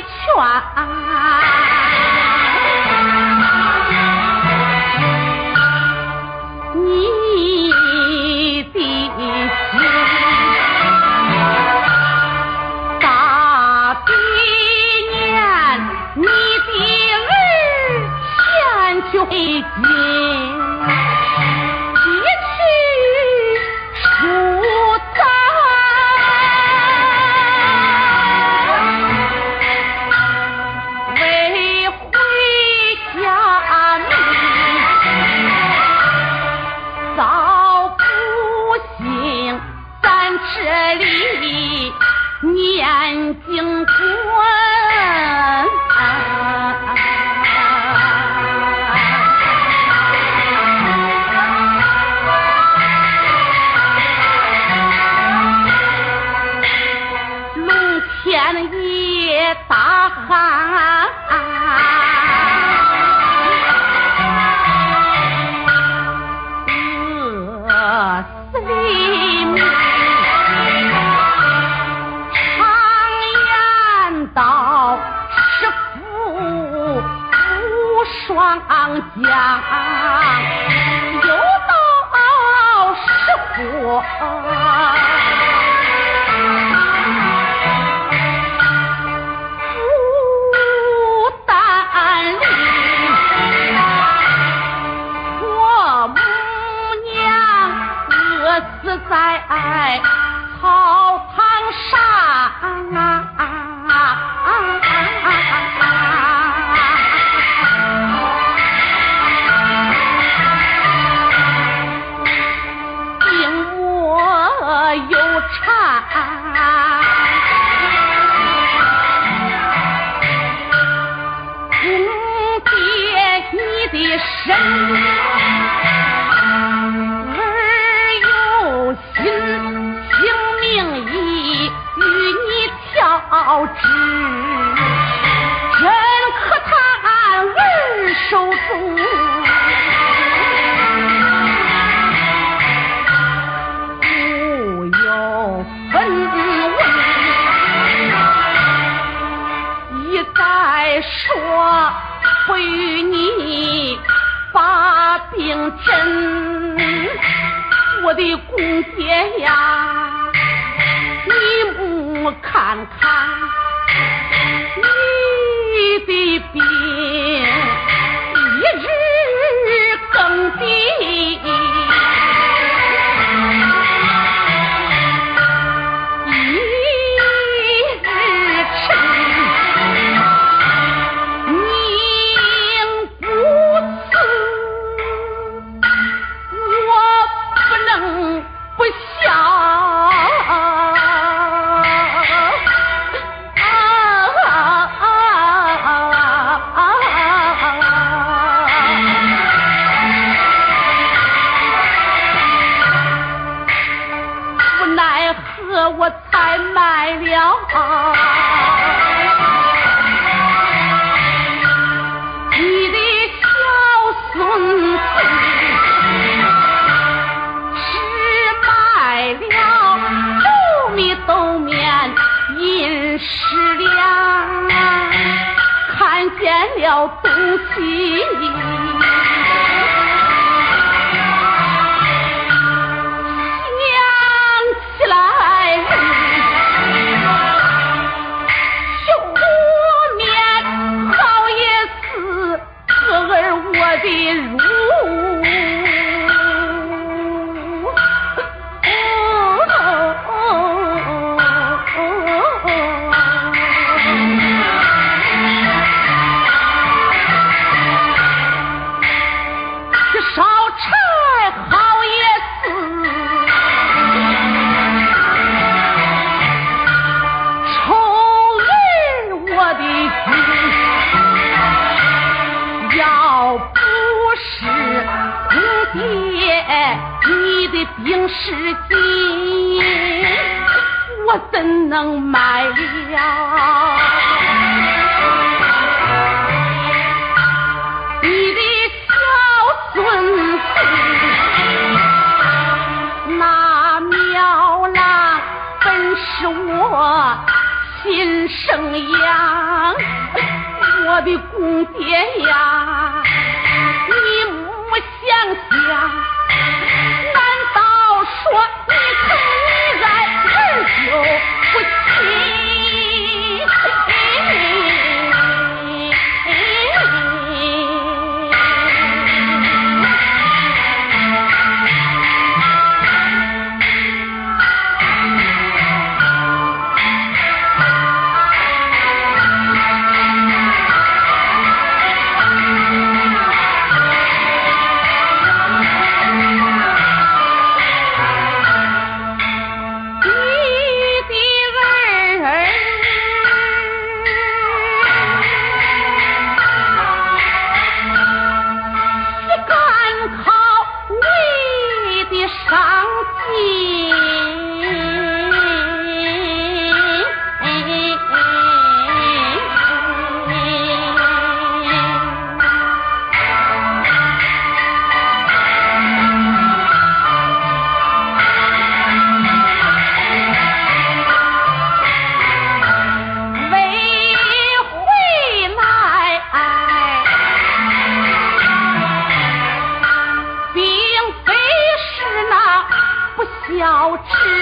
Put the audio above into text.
全你的大悲念，你的儿前去见。娘又到石湖牡丹里我母娘饿死在草堂上啊。有禅，公爹你的身，儿有心，性命已与你调知，真可叹儿受重。再说不与你把兵阵，我的公爹呀，你不看看你。东西，想起来，休面，早也是，哥儿我的如。烧柴好意思，臭儿我的子，要不是你爹你的兵士金，我怎能卖了？亲生养，我的公爹呀，你莫想想。难道说劝